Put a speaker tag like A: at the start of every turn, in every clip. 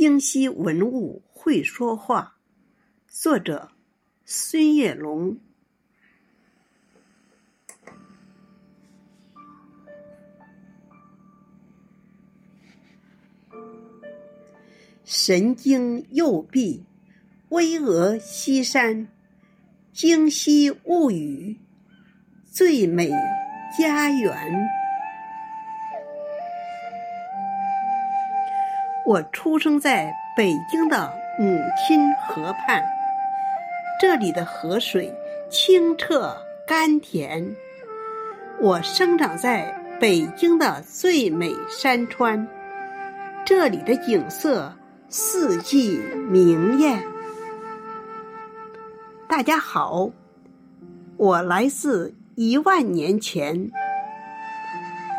A: 京西文物会说话，作者孙月龙。神经右臂，巍峨西山，京西物语，最美家园。我出生在北京的母亲河畔，这里的河水清澈甘甜。我生长在北京的最美山川，这里的景色四季明艳。大家好，我来自一万年前，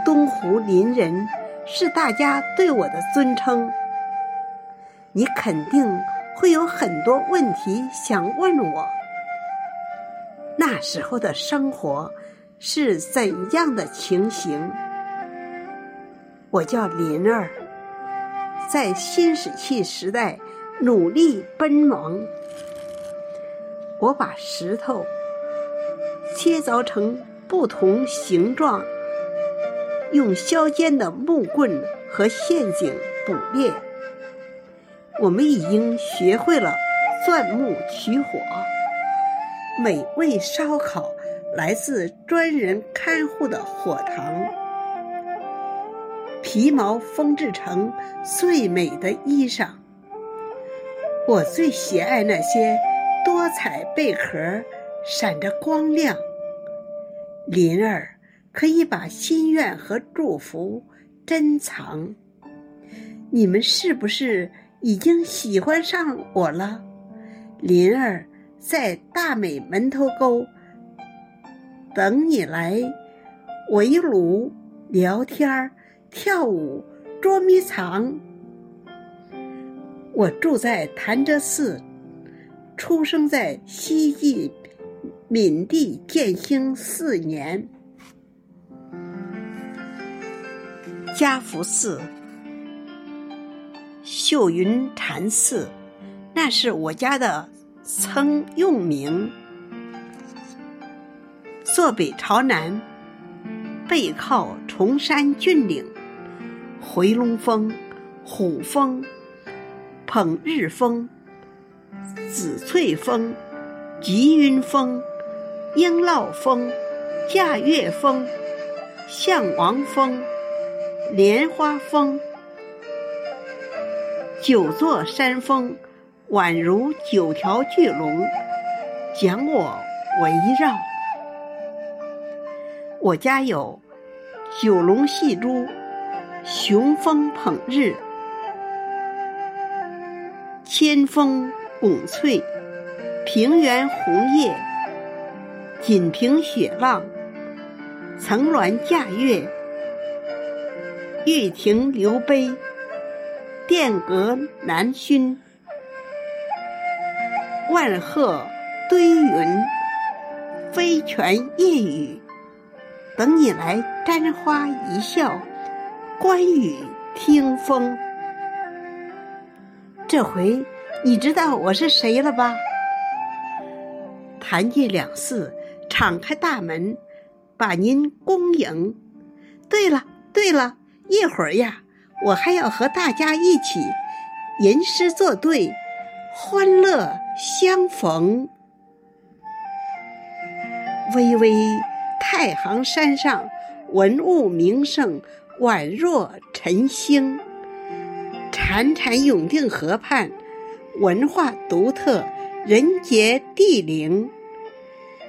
A: 东湖林人是大家对我的尊称。你肯定会有很多问题想问我。那时候的生活是怎样的情形？我叫林儿，在新石器时代努力奔忙。我把石头切凿成不同形状，用削尖的木棍和陷阱捕猎。我们已经学会了钻木取火，美味烧烤来自专人看护的火塘，皮毛缝制成最美的衣裳。我最喜爱那些多彩贝壳，闪着光亮。灵儿可以把心愿和祝福珍藏。你们是不是？已经喜欢上我了，林儿在大美门头沟等你来围炉聊天跳舞、捉迷藏。我住在潭柘寺，出生在西晋闵帝建兴四年，嘉福寺。秀云禅寺，那是我家的曾用名。坐北朝南，背靠崇山峻岭，回龙峰、虎峰、捧日峰、紫翠峰、吉云峰、鹰烙峰、驾月峰、象王峰、莲花峰。九座山峰，宛如九条巨龙，将我围绕。我家有九龙戏珠、雄风捧日、千峰拱翠、平原红叶、锦屏雪浪、层峦架月、玉亭流杯。殿阁南熏，万壑堆云，飞泉夜雨，等你来沾花一笑，观雨听风。这回你知道我是谁了吧？谭记两寺敞开大门，把您恭迎。对了对了，一会儿呀。我还要和大家一起吟诗作对，欢乐相逢。巍巍太行山上，文物名胜宛若晨星；潺潺永定河畔，文化独特，人杰地灵。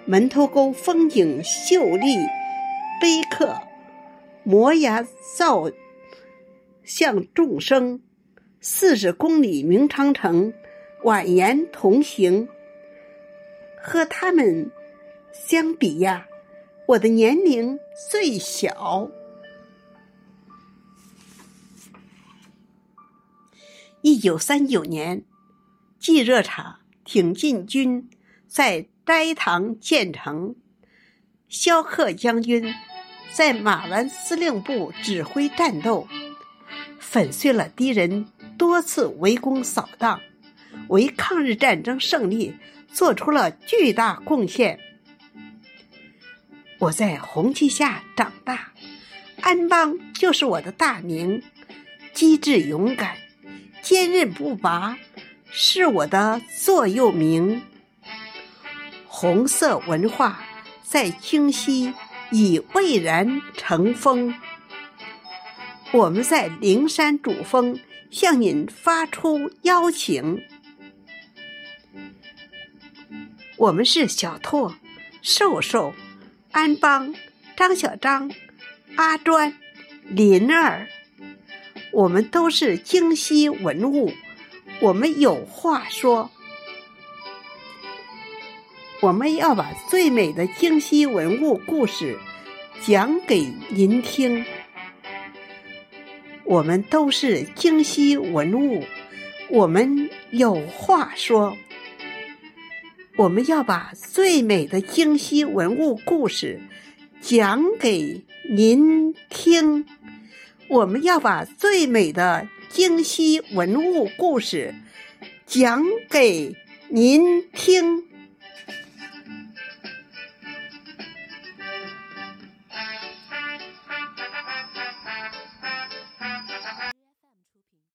A: 门头沟风景秀丽，碑刻摩崖造。向众生，四十公里明长城，蜿蜒同行。和他们相比呀，我的年龄最小。一九三九年，冀热厂挺进军在斋堂建成，萧克将军在马兰司令部指挥战斗。粉碎了敌人多次围攻扫荡，为抗日战争胜利做出了巨大贡献。我在红旗下长大，安邦就是我的大名。机智勇敢、坚韧不拔是我的座右铭。红色文化在京西已蔚然成风。我们在灵山主峰向您发出邀请。我们是小拓、瘦瘦、安邦、张小张、阿专、林儿，我们都是京西文物，我们有话说。我们要把最美的京西文物故事讲给您听。我们都是京西文物，我们有话说。我们要把最美的京西文物故事讲给您听。我们要把最美的京西文物故事讲给您听。